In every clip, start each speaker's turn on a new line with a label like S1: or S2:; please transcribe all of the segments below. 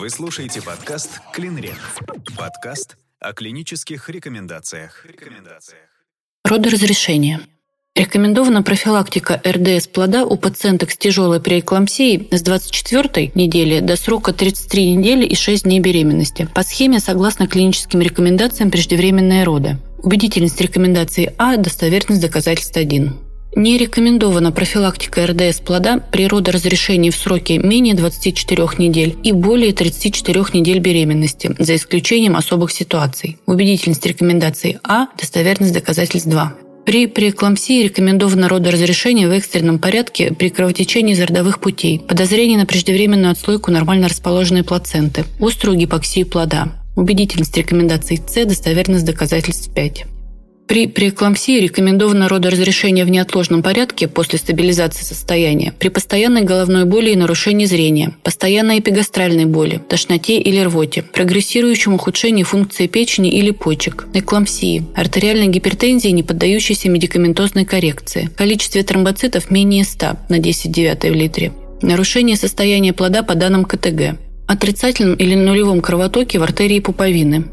S1: Вы слушаете подкаст «Клинрек». Подкаст о клинических рекомендациях. рекомендациях.
S2: Родоразрешение. Рекомендована профилактика РДС плода у пациенток с тяжелой преэклампсией с 24 недели до срока 33 недели и 6 дней беременности по схеме согласно клиническим рекомендациям преждевременные роды. Убедительность рекомендации А, достоверность доказательств 1. Не рекомендована профилактика РДС плода при родоразрешении в сроке менее 24 недель и более 34 недель беременности, за исключением особых ситуаций. Убедительность рекомендации А, достоверность доказательств 2. При преэклампсии рекомендовано родоразрешение в экстренном порядке при кровотечении из родовых путей, подозрение на преждевременную отслойку нормально расположенной плаценты, острую гипоксию плода. Убедительность рекомендаций С, достоверность доказательств 5. При преэклампсии рекомендовано родоразрешение в неотложном порядке после стабилизации состояния при постоянной головной боли и нарушении зрения, постоянной эпигастральной боли, тошноте или рвоте, прогрессирующем ухудшении функции печени или почек, эклампсии, артериальной гипертензии, не поддающейся медикаментозной коррекции, количестве тромбоцитов менее 100 на 10 девятой в литре, нарушение состояния плода по данным КТГ, отрицательном или нулевом кровотоке в артерии пуповины,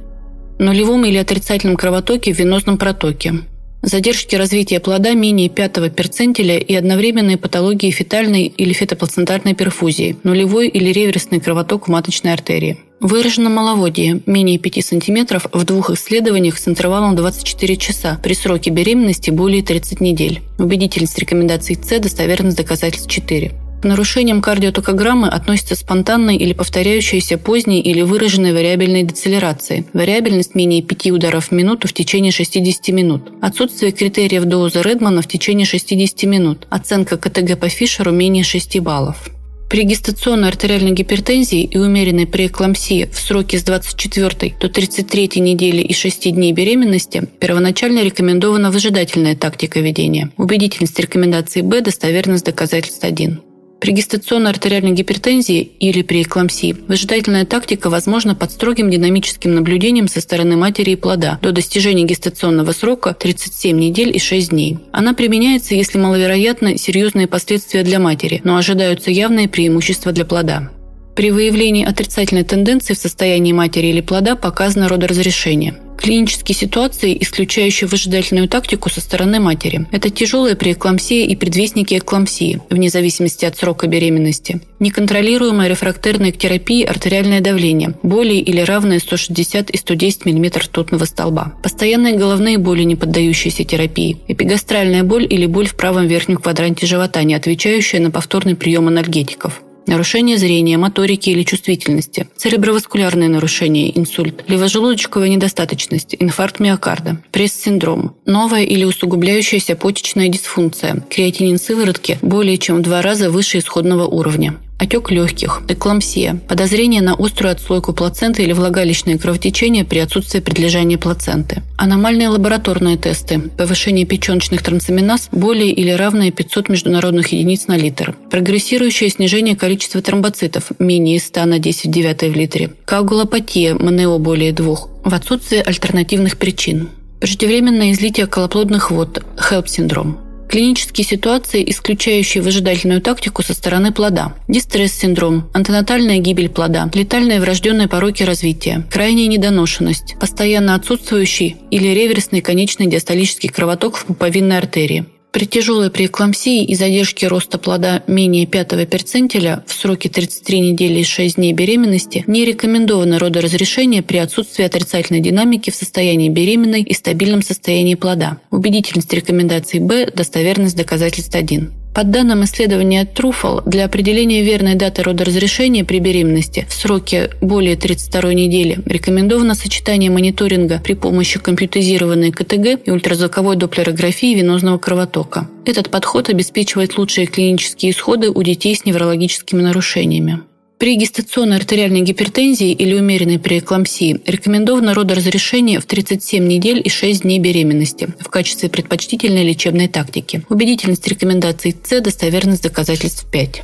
S2: нулевом или отрицательном кровотоке в венозном протоке, задержки развития плода менее пятого перцентиля и одновременные патологии фетальной или фетоплацентарной перфузии, нулевой или реверсный кровоток в маточной артерии. Выражено маловодие менее 5 см в двух исследованиях с интервалом 24 часа при сроке беременности более 30 недель. Убедительность рекомендаций С, достоверность доказательств 4. К нарушениям кардиотокограммы относятся спонтанные или повторяющиеся поздние или выраженные вариабельные децелерации, вариабельность менее 5 ударов в минуту в течение 60 минут, отсутствие критериев доза Редмана в течение 60 минут, оценка КТГ по Фишеру менее 6 баллов. При гестационной артериальной гипертензии и умеренной преэклампсии в сроке с 24 до 33 недели и 6 дней беременности первоначально рекомендована выжидательная тактика ведения. Убедительность рекомендации Б, достоверность доказательств 1. При гестационной артериальной гипертензии или при эклампсии выжидательная тактика возможна под строгим динамическим наблюдением со стороны матери и плода до достижения гестационного срока 37 недель и 6 дней. Она применяется, если маловероятны серьезные последствия для матери, но ожидаются явные преимущества для плода. При выявлении отрицательной тенденции в состоянии матери или плода показано родоразрешение – Клинические ситуации, исключающие выжидательную тактику со стороны матери. Это тяжелая преэклампсия и предвестники эклампсии, вне зависимости от срока беременности. Неконтролируемая рефрактерная к терапии артериальное давление, более или равное 160 и 110 мм ртутного столба. Постоянные головные боли, не поддающиеся терапии. Эпигастральная боль или боль в правом верхнем квадранте живота, не отвечающая на повторный прием анальгетиков нарушение зрения, моторики или чувствительности, цереброваскулярные нарушения, инсульт, левожелудочковая недостаточность, инфаркт миокарда, пресс-синдром, новая или усугубляющаяся почечная дисфункция, креатинин сыворотки более чем в два раза выше исходного уровня отек легких, эклампсия, подозрение на острую отслойку плаценты или влагалищное кровотечение при отсутствии предлежания плаценты, аномальные лабораторные тесты, повышение печеночных трансаминаз более или равное 500 международных единиц на литр, прогрессирующее снижение количества тромбоцитов менее 100 на 10 в 9 в литре, коагулопатия МНО более 2, в отсутствии альтернативных причин, преждевременное излитие колоплодных вод, HELP-синдром, Клинические ситуации, исключающие выжидательную тактику со стороны плода. Дистресс-синдром, антенатальная гибель плода, летальные врожденные пороки развития, крайняя недоношенность, постоянно отсутствующий или реверсный конечный диастолический кровоток в пуповинной артерии, при тяжелой преэклампсии и задержке роста плода менее пятого перцентиля в сроке 33 недели и 6 дней беременности не рекомендовано родоразрешение при отсутствии отрицательной динамики в состоянии беременной и стабильном состоянии плода. Убедительность рекомендаций Б, достоверность доказательств 1. По данным исследования Truffle, для определения верной даты родоразрешения при беременности в сроке более 32 недели рекомендовано сочетание мониторинга при помощи компьютеризированной КТГ и ультразвуковой доплерографии венозного кровотока. Этот подход обеспечивает лучшие клинические исходы у детей с неврологическими нарушениями. При гестационной артериальной гипертензии или умеренной преэклампсии рекомендовано родоразрешение в 37 недель и 6 дней беременности в качестве предпочтительной лечебной тактики. Убедительность рекомендаций С, достоверность доказательств 5.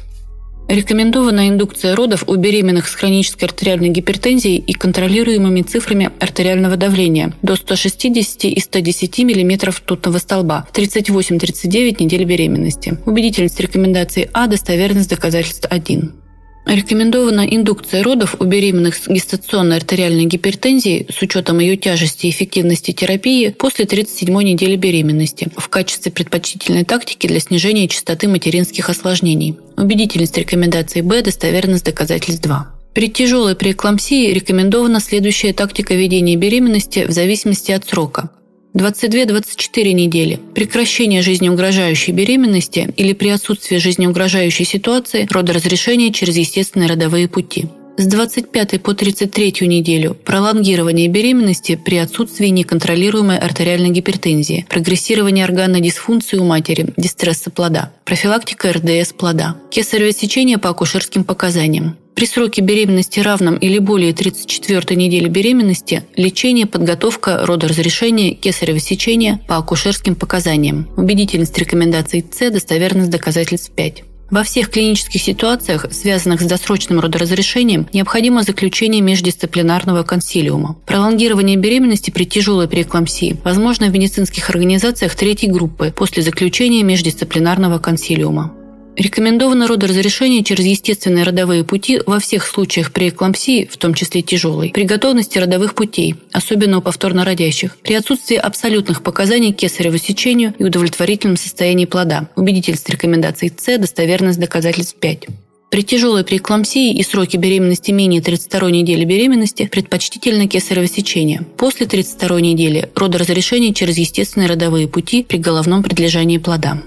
S2: Рекомендована индукция родов у беременных с хронической артериальной гипертензией и контролируемыми цифрами артериального давления до 160 и 110 мм ртутного столба в 38-39 недель беременности. Убедительность рекомендаций А, достоверность доказательств 1. Рекомендована индукция родов у беременных с гестационной артериальной гипертензией с учетом ее тяжести и эффективности терапии после 37 недели беременности в качестве предпочтительной тактики для снижения частоты материнских осложнений. Убедительность рекомендации Б, достоверность доказательств 2. При тяжелой преэклампсии рекомендована следующая тактика ведения беременности в зависимости от срока. 22-24 недели. Прекращение жизнеугрожающей беременности или при отсутствии жизнеугрожающей ситуации родоразрешение через естественные родовые пути. С 25 по 33 неделю пролонгирование беременности при отсутствии неконтролируемой артериальной гипертензии, прогрессирование органной дисфункции у матери, дистресса плода, профилактика РДС плода, кесарево сечение по акушерским показаниям, при сроке беременности равном или более 34 недели беременности лечение, подготовка, родоразрешение, кесарево сечение по акушерским показаниям. Убедительность рекомендаций С, достоверность доказательств 5. Во всех клинических ситуациях, связанных с досрочным родоразрешением, необходимо заключение междисциплинарного консилиума. Пролонгирование беременности при тяжелой преэклампсии возможно в медицинских организациях третьей группы после заключения междисциплинарного консилиума. Рекомендовано родоразрешение через естественные родовые пути во всех случаях при эклампсии, в том числе тяжелой, при готовности родовых путей, особенно у повторно родящих, при отсутствии абсолютных показаний к кесареву сечению и удовлетворительном состоянии плода, убедительность рекомендаций С, достоверность доказательств 5. При тяжелой преэклампсии и сроке беременности менее 32 недели беременности предпочтительно кесарево сечение. После 32 недели родоразрешение через естественные родовые пути при головном предлежании плода.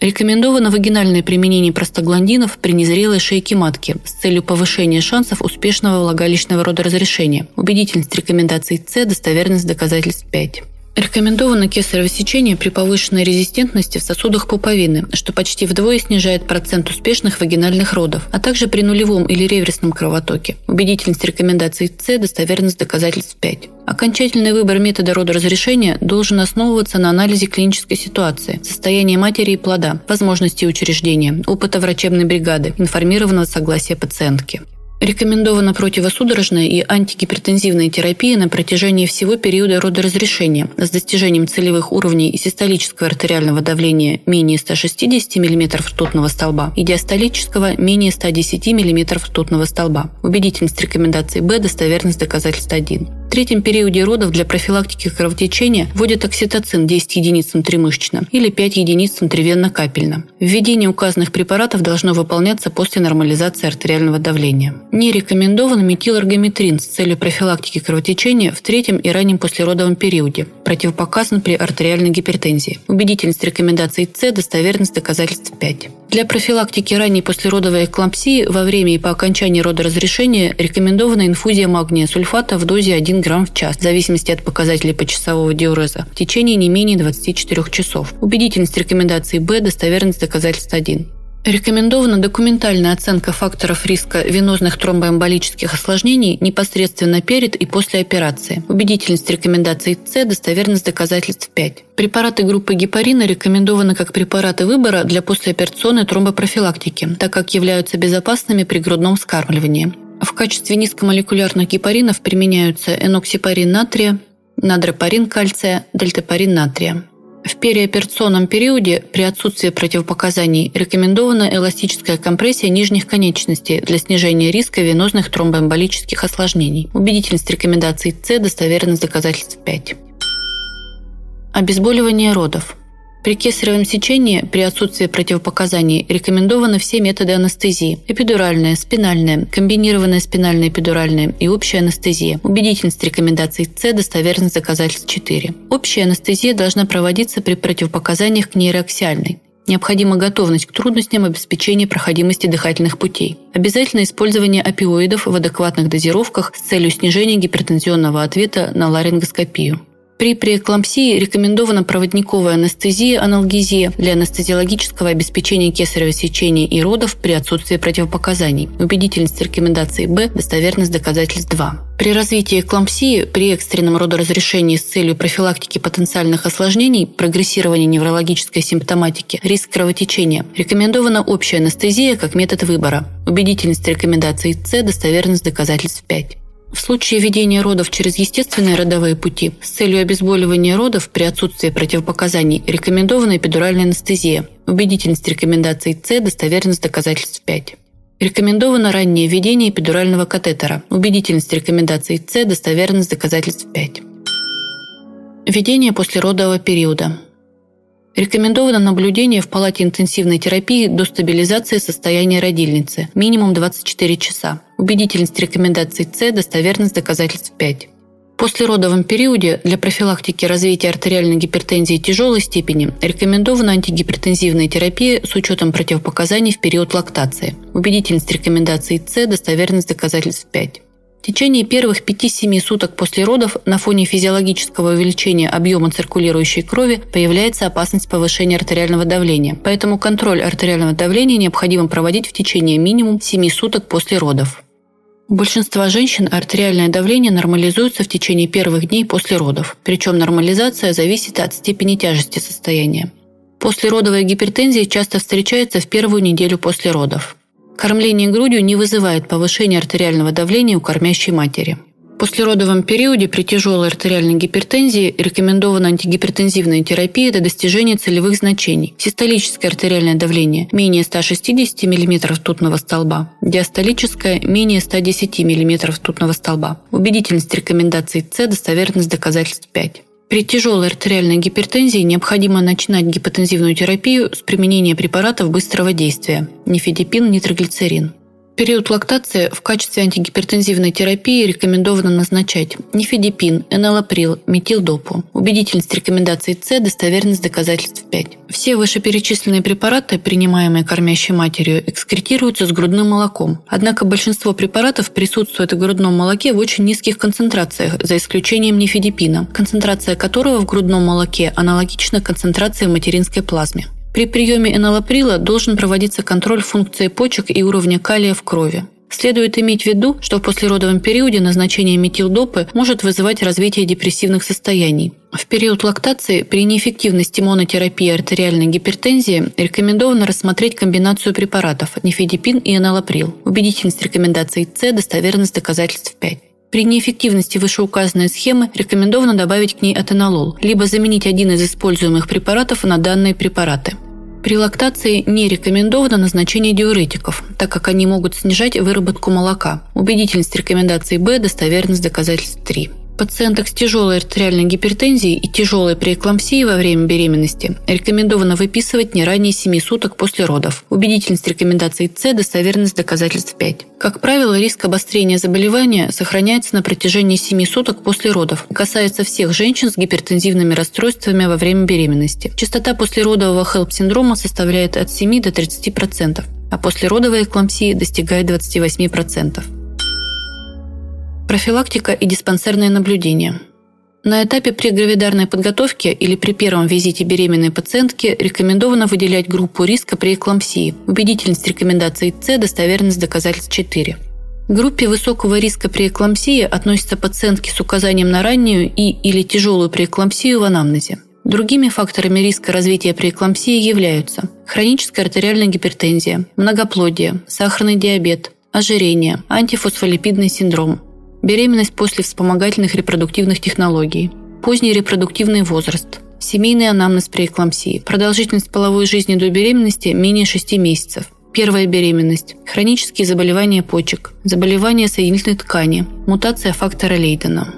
S2: Рекомендовано вагинальное применение простагландинов при незрелой шейке матки с целью повышения шансов успешного влагалищного родоразрешения. Убедительность рекомендаций С, достоверность доказательств 5. Рекомендовано кесарево сечение при повышенной резистентности в сосудах пуповины, что почти вдвое снижает процент успешных вагинальных родов, а также при нулевом или реверсном кровотоке. Убедительность рекомендаций С, достоверность доказательств 5. Окончательный выбор метода родоразрешения должен основываться на анализе клинической ситуации, состояния матери и плода, возможности учреждения, опыта врачебной бригады, информированного согласия пациентки. Рекомендована противосудорожная и антигипертензивная терапия на протяжении всего периода родоразрешения с достижением целевых уровней систолического артериального давления менее 160 мм ртутного столба и диастолического менее 110 мм ртутного столба. Убедительность рекомендаций Б, достоверность доказательств 1. В третьем периоде родов для профилактики кровотечения вводят окситоцин 10 единиц внутримышечно или 5 единиц внутривенно-капельно. Введение указанных препаратов должно выполняться после нормализации артериального давления. Не рекомендован метиларгометрин с целью профилактики кровотечения в третьем и раннем послеродовом периоде. Противопоказан при артериальной гипертензии. Убедительность рекомендаций С, достоверность доказательств 5. Для профилактики ранней послеродовой эклампсии во время и по окончании родоразрешения рекомендована инфузия магния сульфата в дозе 1 грамм в час, в зависимости от показателей почасового диуреза, в течение не менее 24 часов. Убедительность рекомендаций Б, достоверность доказательств 1. Рекомендована документальная оценка факторов риска венозных тромбоэмболических осложнений непосредственно перед и после операции. Убедительность рекомендаций С, достоверность доказательств 5. Препараты группы гепарина рекомендованы как препараты выбора для послеоперационной тромбопрофилактики, так как являются безопасными при грудном вскармливании. В качестве низкомолекулярных гепаринов применяются эноксипарин натрия, надропарин кальция, дельтапарин натрия. В переоперационном периоде при отсутствии противопоказаний рекомендована эластическая компрессия нижних конечностей для снижения риска венозных тромбоэмболических осложнений. Убедительность рекомендаций С, достоверность доказательств 5. Обезболивание родов. При кесаревом сечении при отсутствии противопоказаний рекомендованы все методы анестезии – эпидуральная, спинальная, комбинированная спинальная эпидуральная и общая анестезия. Убедительность рекомендаций С, достоверность доказательств 4. Общая анестезия должна проводиться при противопоказаниях к нейроаксиальной. Необходима готовность к трудностям обеспечения проходимости дыхательных путей. Обязательно использование опиоидов в адекватных дозировках с целью снижения гипертензионного ответа на ларингоскопию. При преэклампсии рекомендована проводниковая анестезия, аналгезия для анестезиологического обеспечения кесарево сечения и родов при отсутствии противопоказаний. Убедительность рекомендации Б, достоверность доказательств 2. При развитии эклампсии при экстренном родоразрешении с целью профилактики потенциальных осложнений, прогрессирования неврологической симптоматики, риск кровотечения, рекомендована общая анестезия как метод выбора. Убедительность рекомендаций С, достоверность доказательств 5. В случае ведения родов через естественные родовые пути с целью обезболивания родов при отсутствии противопоказаний рекомендована эпидуральная анестезия. Убедительность рекомендаций С, достоверность доказательств 5. Рекомендовано раннее введение эпидурального катетера. Убедительность рекомендаций С, достоверность доказательств 5. Введение послеродового периода. Рекомендовано наблюдение в палате интенсивной терапии до стабилизации состояния родильницы, минимум 24 часа. Убедительность рекомендаций С, достоверность доказательств 5. В послеродовом периоде для профилактики развития артериальной гипертензии тяжелой степени рекомендована антигипертензивная терапия с учетом противопоказаний в период лактации. Убедительность рекомендаций С, достоверность доказательств 5. В течение первых 5-7 суток после родов на фоне физиологического увеличения объема циркулирующей крови появляется опасность повышения артериального давления. Поэтому контроль артериального давления необходимо проводить в течение минимум 7 суток после родов. У большинства женщин артериальное давление нормализуется в течение первых дней после родов, причем нормализация зависит от степени тяжести состояния. Послеродовая гипертензия часто встречается в первую неделю после родов. Кормление грудью не вызывает повышения артериального давления у кормящей матери. В послеродовом периоде при тяжелой артериальной гипертензии рекомендована антигипертензивная терапия до достижения целевых значений. Систолическое артериальное давление менее 160 мм ртутного столба, диастолическое менее 110 мм ртутного столба. Убедительность рекомендаций С, достоверность доказательств 5. При тяжелой артериальной гипертензии необходимо начинать гипотензивную терапию с применения препаратов быстрого действия – нифедипин, нитроглицерин период лактации в качестве антигипертензивной терапии рекомендовано назначать нифедипин, энолаприл, метилдопу. Убедительность рекомендаций С, достоверность доказательств 5. Все вышеперечисленные препараты, принимаемые кормящей матерью, экскретируются с грудным молоком. Однако большинство препаратов присутствует в грудном молоке в очень низких концентрациях, за исключением нифедипина, концентрация которого в грудном молоке аналогична концентрации в материнской плазме. При приеме энолаприла должен проводиться контроль функции почек и уровня калия в крови. Следует иметь в виду, что в послеродовом периоде назначение метилдопы может вызывать развитие депрессивных состояний. В период лактации при неэффективности монотерапии артериальной гипертензии рекомендовано рассмотреть комбинацию препаратов нифедипин и энолаприл. Убедительность рекомендаций С, достоверность доказательств 5. При неэффективности вышеуказанной схемы рекомендовано добавить к ней атенолол, либо заменить один из используемых препаратов на данные препараты. При лактации не рекомендовано назначение диуретиков, так как они могут снижать выработку молока. Убедительность рекомендаций Б, достоверность доказательств 3 пациенток с тяжелой артериальной гипертензией и тяжелой преэклампсией во время беременности рекомендовано выписывать не ранее 7 суток после родов. Убедительность рекомендаций С, достоверность доказательств 5. Как правило, риск обострения заболевания сохраняется на протяжении 7 суток после родов касается всех женщин с гипертензивными расстройствами во время беременности. Частота послеродового хелп-синдрома составляет от 7 до 30%, а послеродовой эклампсии достигает 28%. Профилактика и диспансерное наблюдение. На этапе прегравидарной подготовки или при первом визите беременной пациентки рекомендовано выделять группу риска при эклампсии. Убедительность рекомендаций С, достоверность доказательств 4. К группе высокого риска при эклампсии относятся пациентки с указанием на раннюю и или тяжелую преэклампсию в анамнезе. Другими факторами риска развития преэклампсии являются хроническая артериальная гипертензия, многоплодие, сахарный диабет, ожирение, антифосфолипидный синдром, беременность после вспомогательных репродуктивных технологий, поздний репродуктивный возраст, семейный анамнез при эклампсии, продолжительность половой жизни до беременности менее 6 месяцев, первая беременность, хронические заболевания почек, заболевания соединительной ткани, мутация фактора Лейдена.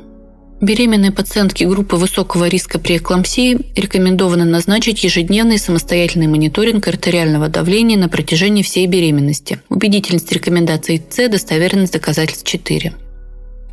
S2: Беременной пациентке группы высокого риска при эклампсии рекомендовано назначить ежедневный самостоятельный мониторинг артериального давления на протяжении всей беременности. Убедительность рекомендаций С, достоверность доказательств 4.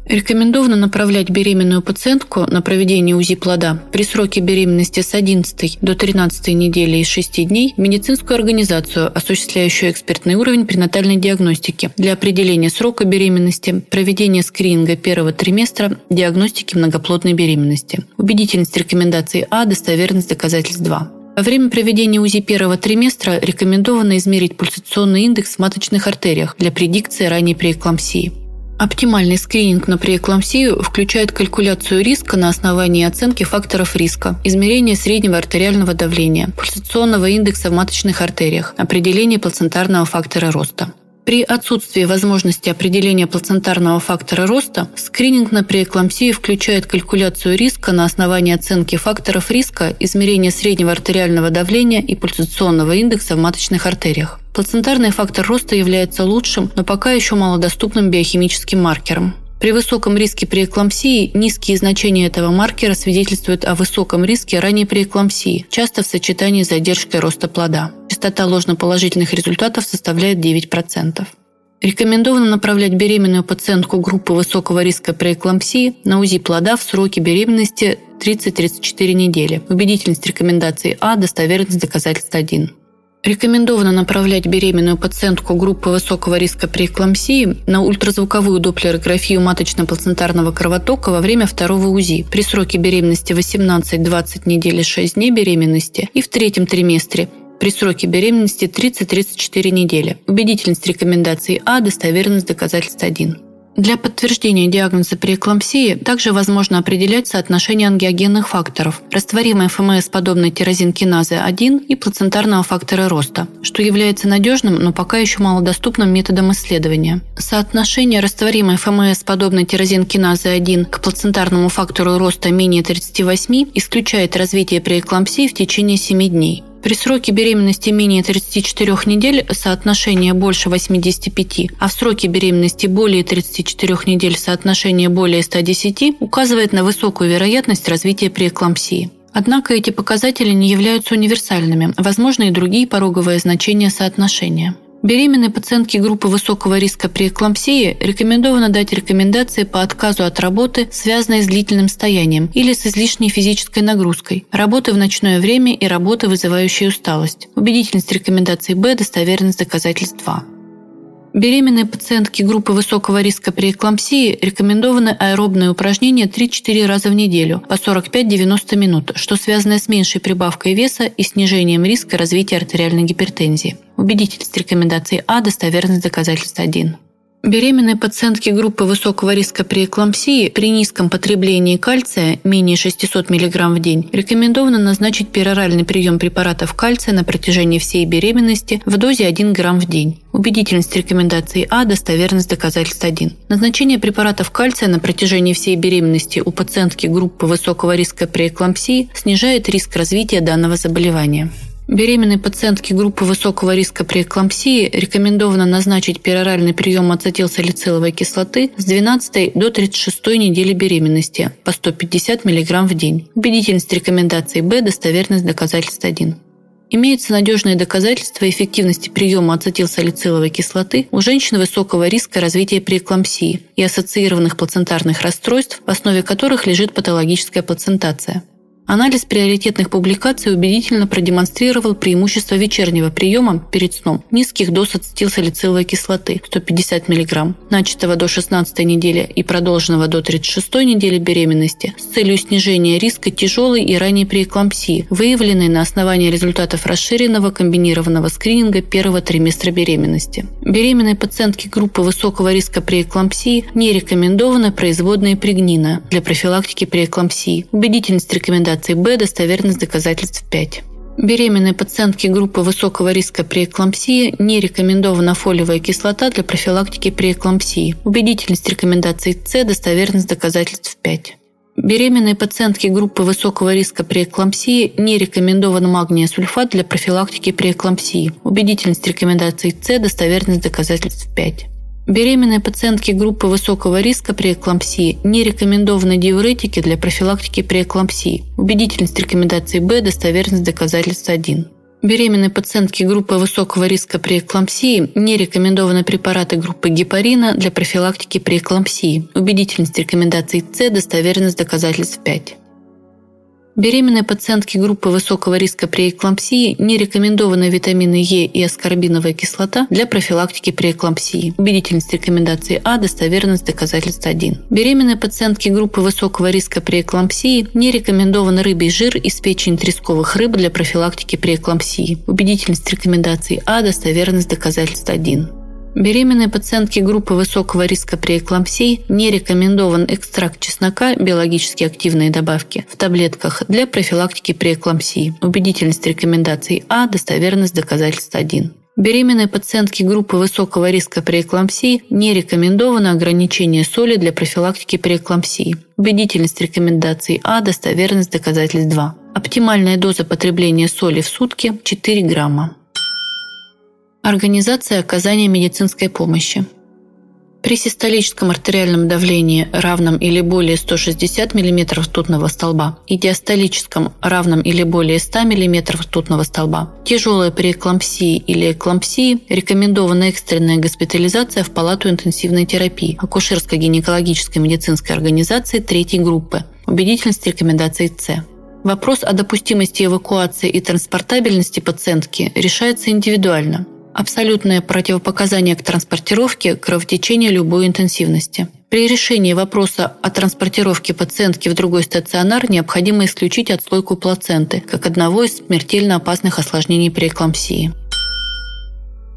S2: Рекомендовано направлять беременную пациентку на проведение УЗИ плода при сроке беременности с 11 до 13 недели из 6 дней в медицинскую организацию, осуществляющую экспертный уровень пренатальной диагностики для определения срока беременности, проведения скрининга первого триместра, диагностики многоплодной беременности. Убедительность рекомендаций А, достоверность доказательств 2. Во время проведения УЗИ первого триместра рекомендовано измерить пульсационный индекс в маточных артериях для предикции ранней преэклампсии. Оптимальный скрининг на преэклампсию включает калькуляцию риска на основании оценки факторов риска, измерение среднего артериального давления, пульсационного индекса в маточных артериях, определение плацентарного фактора роста. При отсутствии возможности определения плацентарного фактора роста, скрининг на преэклампсию включает калькуляцию риска на основании оценки факторов риска, измерение среднего артериального давления и пульсационного индекса в маточных артериях. Плацентарный фактор роста является лучшим, но пока еще малодоступным биохимическим маркером. При высоком риске преэклампсии низкие значения этого маркера свидетельствуют о высоком риске ранней преэклампсии, часто в сочетании с задержкой роста плода. Частота ложноположительных результатов составляет 9%. Рекомендовано направлять беременную пациентку группы высокого риска преэклампсии на УЗИ плода в сроке беременности 30-34 недели. Убедительность рекомендации А, достоверность доказательств 1. Рекомендовано направлять беременную пациентку группы высокого риска преэклампсии на ультразвуковую доплерографию маточно-плацентарного кровотока во время второго УЗИ при сроке беременности 18-20 недель и 6 дней беременности и в третьем триместре при сроке беременности 30-34 недели. Убедительность рекомендации А, достоверность доказательств 1. Для подтверждения диагноза преэклампсии также возможно определять соотношение ангиогенных факторов, растворимой ФМС подобной тирозинкиназы 1 и плацентарного фактора роста, что является надежным, но пока еще малодоступным методом исследования. Соотношение растворимой ФМС подобной тирозинкиназы 1 к плацентарному фактору роста менее 38 исключает развитие преэклампсии в течение 7 дней. При сроке беременности менее 34 недель соотношение больше 85, а в сроке беременности более 34 недель соотношение более 110 указывает на высокую вероятность развития преэклампсии. Однако эти показатели не являются универсальными, возможны и другие пороговые значения соотношения. Беременной пациентке группы высокого риска при эклампсии рекомендовано дать рекомендации по отказу от работы, связанной с длительным стоянием или с излишней физической нагрузкой, работы в ночное время и работы, вызывающие усталость. Убедительность рекомендаций Б, достоверность доказательств 2. Беременной пациентке группы высокого риска при эклампсии рекомендованы аэробные упражнения 3-4 раза в неделю по 45-90 минут, что связано с меньшей прибавкой веса и снижением риска развития артериальной гипертензии. Убедительность рекомендаций А, достоверность доказательств 1. Беременной пациентке группы высокого риска при эклампсии при низком потреблении кальция менее 600 мг в день рекомендовано назначить пероральный прием препаратов кальция на протяжении всей беременности в дозе 1 грамм в день. Убедительность рекомендации А, достоверность доказательств 1. Назначение препаратов кальция на протяжении всей беременности у пациентки группы высокого риска при эклампсии снижает риск развития данного заболевания. Беременной пациентке группы высокого риска при эклампсии рекомендовано назначить пероральный прием ацетилсалициловой кислоты с 12 до 36 недели беременности по 150 мг в день. Убедительность рекомендаций Б, достоверность доказательств 1. Имеются надежные доказательства эффективности приема ацетилсалициловой кислоты у женщин высокого риска развития преэклампсии и ассоциированных плацентарных расстройств, в основе которых лежит патологическая плацентация. Анализ приоритетных публикаций убедительно продемонстрировал преимущество вечернего приема перед сном низких доз ацетилсалициловой кислоты 150 мг, начатого до 16 недели и продолженного до 36 недели беременности с целью снижения риска тяжелой и ранней преэклампсии, выявленной на основании результатов расширенного комбинированного скрининга первого триместра беременности. Беременной пациентке группы высокого риска преэклампсии не рекомендованы производные пригнина для профилактики преэклампсии. Убедительность рекомендаций рекомендаций Б, достоверность доказательств 5. Беременной пациентке группы высокого риска при эклампсии не рекомендована фолиевая кислота для профилактики при эклампсии. Убедительность рекомендаций С, достоверность доказательств 5. Беременной пациентке группы высокого риска при эклампсии не рекомендован магния сульфат для профилактики при эклампсии. Убедительность рекомендаций С, достоверность доказательств 5. Беременной пациентке группы высокого риска при эклампсии не рекомендованы диуретики для профилактики при эклампсии. Убедительность рекомендации Б, достоверность доказательств 1. Беременной пациентке группы высокого риска при эклампсии не рекомендованы препараты группы гепарина для профилактики при эклампсии. Убедительность рекомендаций С, достоверность доказательств 5. Беременной пациентке группы высокого риска при эклампсии не рекомендованы витамины Е и аскорбиновая кислота для профилактики при эклампсии. Убедительность рекомендации А, достоверность доказательств 1. Беременной пациентке группы высокого риска при эклампсии не рекомендован рыбий жир из печени тресковых рыб для профилактики при эклампсии. Убедительность рекомендации А, достоверность доказательств 1. Беременной пациентке группы высокого риска при эклампсии не рекомендован экстракт чеснока, биологически активные добавки, в таблетках для профилактики при эклампсии. Убедительность рекомендаций А, достоверность доказательств 1. Беременной пациентке группы высокого риска при эклампсии не рекомендовано ограничение соли для профилактики при эклампсии. Убедительность рекомендаций А, достоверность доказательств 2. Оптимальная доза потребления соли в сутки 4 грамма. Организация оказания медицинской помощи. При систолическом артериальном давлении, равном или более 160 мм ртутного столба, и диастолическом, равном или более 100 мм ртутного столба, тяжелая при эклампсии или эклампсии, рекомендована экстренная госпитализация в палату интенсивной терапии акушерско-гинекологической медицинской организации третьей группы. Убедительность рекомендаций С. Вопрос о допустимости эвакуации и транспортабельности пациентки решается индивидуально – Абсолютное противопоказание к транспортировке – кровотечение любой интенсивности. При решении вопроса о транспортировке пациентки в другой стационар необходимо исключить отслойку плаценты, как одного из смертельно опасных осложнений при эклампсии.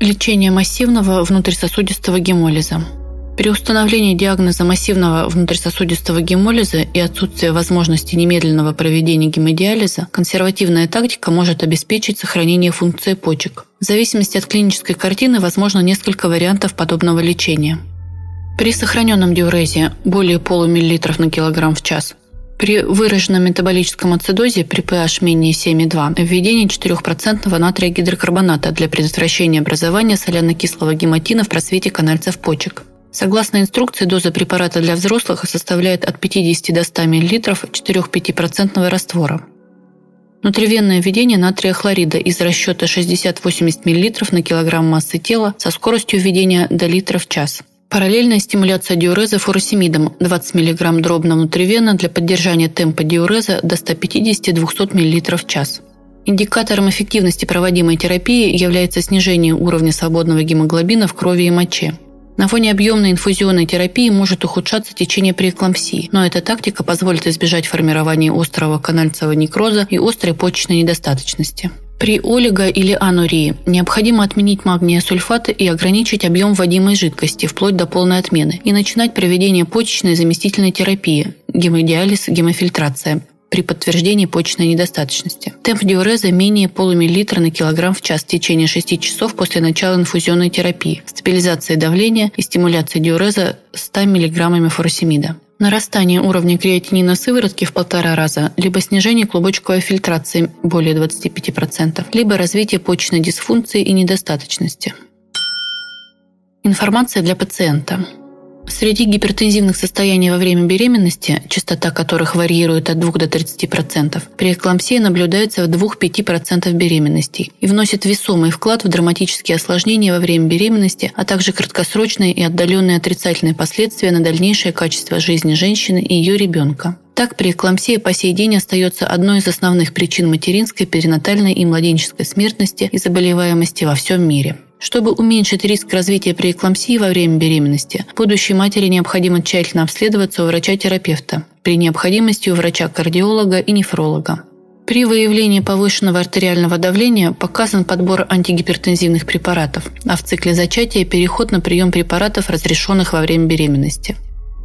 S2: Лечение массивного внутрисосудистого гемолиза. При установлении диагноза массивного внутрисосудистого гемолиза и отсутствия возможности немедленного проведения гемодиализа, консервативная тактика может обеспечить сохранение функции почек. В зависимости от клинической картины возможно несколько вариантов подобного лечения. При сохраненном диурезе более полумиллилитров на килограмм в час при выраженном метаболическом ацидозе при pH менее 7,2 введение 4% натрия гидрокарбоната для предотвращения образования соляно-кислого гематина в просвете канальцев почек. Согласно инструкции, доза препарата для взрослых составляет от 50 до 100 мл 4-5% раствора. Внутривенное введение натрия хлорида из расчета 60-80 мл на килограмм массы тела со скоростью введения до литра в час. Параллельная стимуляция диуреза фуросемидом 20 мг дробно внутривенно для поддержания темпа диуреза до 150-200 мл в час. Индикатором эффективности проводимой терапии является снижение уровня свободного гемоглобина в крови и моче. На фоне объемной инфузионной терапии может ухудшаться течение преэклампсии, но эта тактика позволит избежать формирования острого канальцевого некроза и острой почечной недостаточности. При олиго- или анурии необходимо отменить магния сульфата и ограничить объем вводимой жидкости вплоть до полной отмены и начинать проведение почечной заместительной терапии – гемодиализ, гемофильтрация при подтверждении почечной недостаточности. Темп диуреза менее полумиллилитра на килограмм в час в течение 6 часов после начала инфузионной терапии, стабилизации давления и стимуляции диуреза 100 мг фуросемида. Нарастание уровня креатинина сыворотки в полтора раза, либо снижение клубочковой фильтрации более 25%, либо развитие почечной дисфункции и недостаточности. Информация для пациента. Среди гипертензивных состояний во время беременности, частота которых варьирует от 2 до 30%, преэклампсия наблюдается в 2-5% беременностей и вносит весомый вклад в драматические осложнения во время беременности, а также краткосрочные и отдаленные отрицательные последствия на дальнейшее качество жизни женщины и ее ребенка. Так, преэклампсия по сей день остается одной из основных причин материнской, перинатальной и младенческой смертности и заболеваемости во всем мире. Чтобы уменьшить риск развития преэклампсии во время беременности, будущей матери необходимо тщательно обследоваться у врача-терапевта, при необходимости у врача-кардиолога и нефролога. При выявлении повышенного артериального давления показан подбор антигипертензивных препаратов, а в цикле зачатия переход на прием препаратов, разрешенных во время беременности.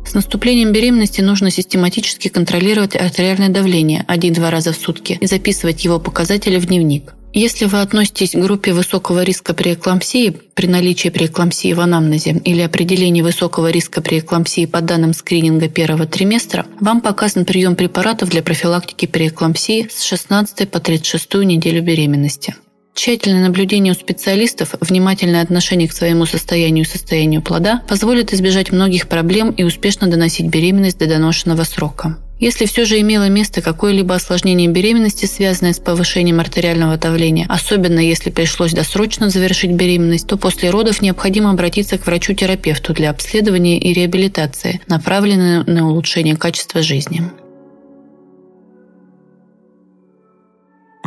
S2: С наступлением беременности нужно систематически контролировать артериальное давление один-два раза в сутки и записывать его показатели в дневник. Если вы относитесь к группе высокого риска при эклампсии при наличии преэклампсии в анамнезе или определении высокого риска при эклампсии по данным скрининга первого триместра, вам показан прием препаратов для профилактики преэклампсии с 16 по 36 неделю беременности. Тщательное наблюдение у специалистов, внимательное отношение к своему состоянию и состоянию плода позволит избежать многих проблем и успешно доносить беременность до доношенного срока. Если все же имело место какое-либо осложнение беременности, связанное с повышением артериального давления, особенно если пришлось досрочно завершить беременность, то после родов необходимо обратиться к врачу-терапевту для обследования и реабилитации, направленной на улучшение качества жизни.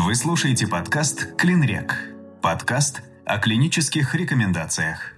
S1: Вы слушаете подкаст «Клинрек». Подкаст о клинических рекомендациях.